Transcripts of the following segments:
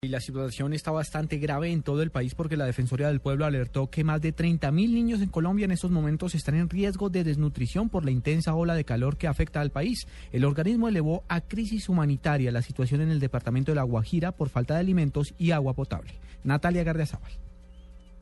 Y la situación está bastante grave en todo el país porque la Defensoría del Pueblo alertó que más de 30 mil niños en Colombia en estos momentos están en riesgo de desnutrición por la intensa ola de calor que afecta al país. El organismo elevó a crisis humanitaria la situación en el departamento de La Guajira por falta de alimentos y agua potable. Natalia Gardiazabal.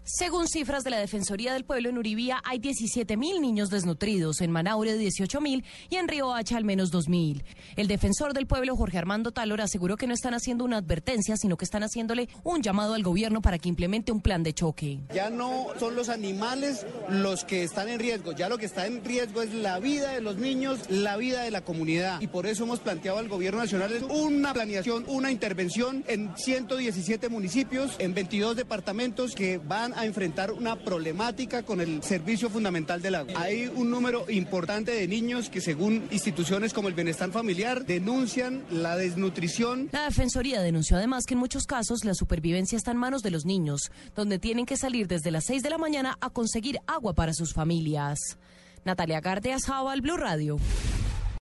Según cifras de la Defensoría del Pueblo, en Uribía hay 17 mil niños desnutridos, en Manaure 18 mil y en Río Hacha al menos 2 mil. El defensor del pueblo, Jorge Armando Talor, aseguró que no están haciendo una advertencia, sino que están haciéndole un llamado al gobierno para que implemente un plan de choque. Ya no son los animales los que están en riesgo, ya lo que está en riesgo es la vida de los niños, la vida de la comunidad. Y por eso hemos planteado al gobierno nacional una planeación, una intervención en 117 municipios, en 22 departamentos que van a enfrentar una problemática con el servicio fundamental del agua. Hay un número importante de niños que según instituciones como el Bienestar Familiar denuncian la desnutrición. La Defensoría denunció además que en muchos casos la supervivencia está en manos de los niños, donde tienen que salir desde las 6 de la mañana a conseguir agua para sus familias. Natalia Gardeas, Blue Radio.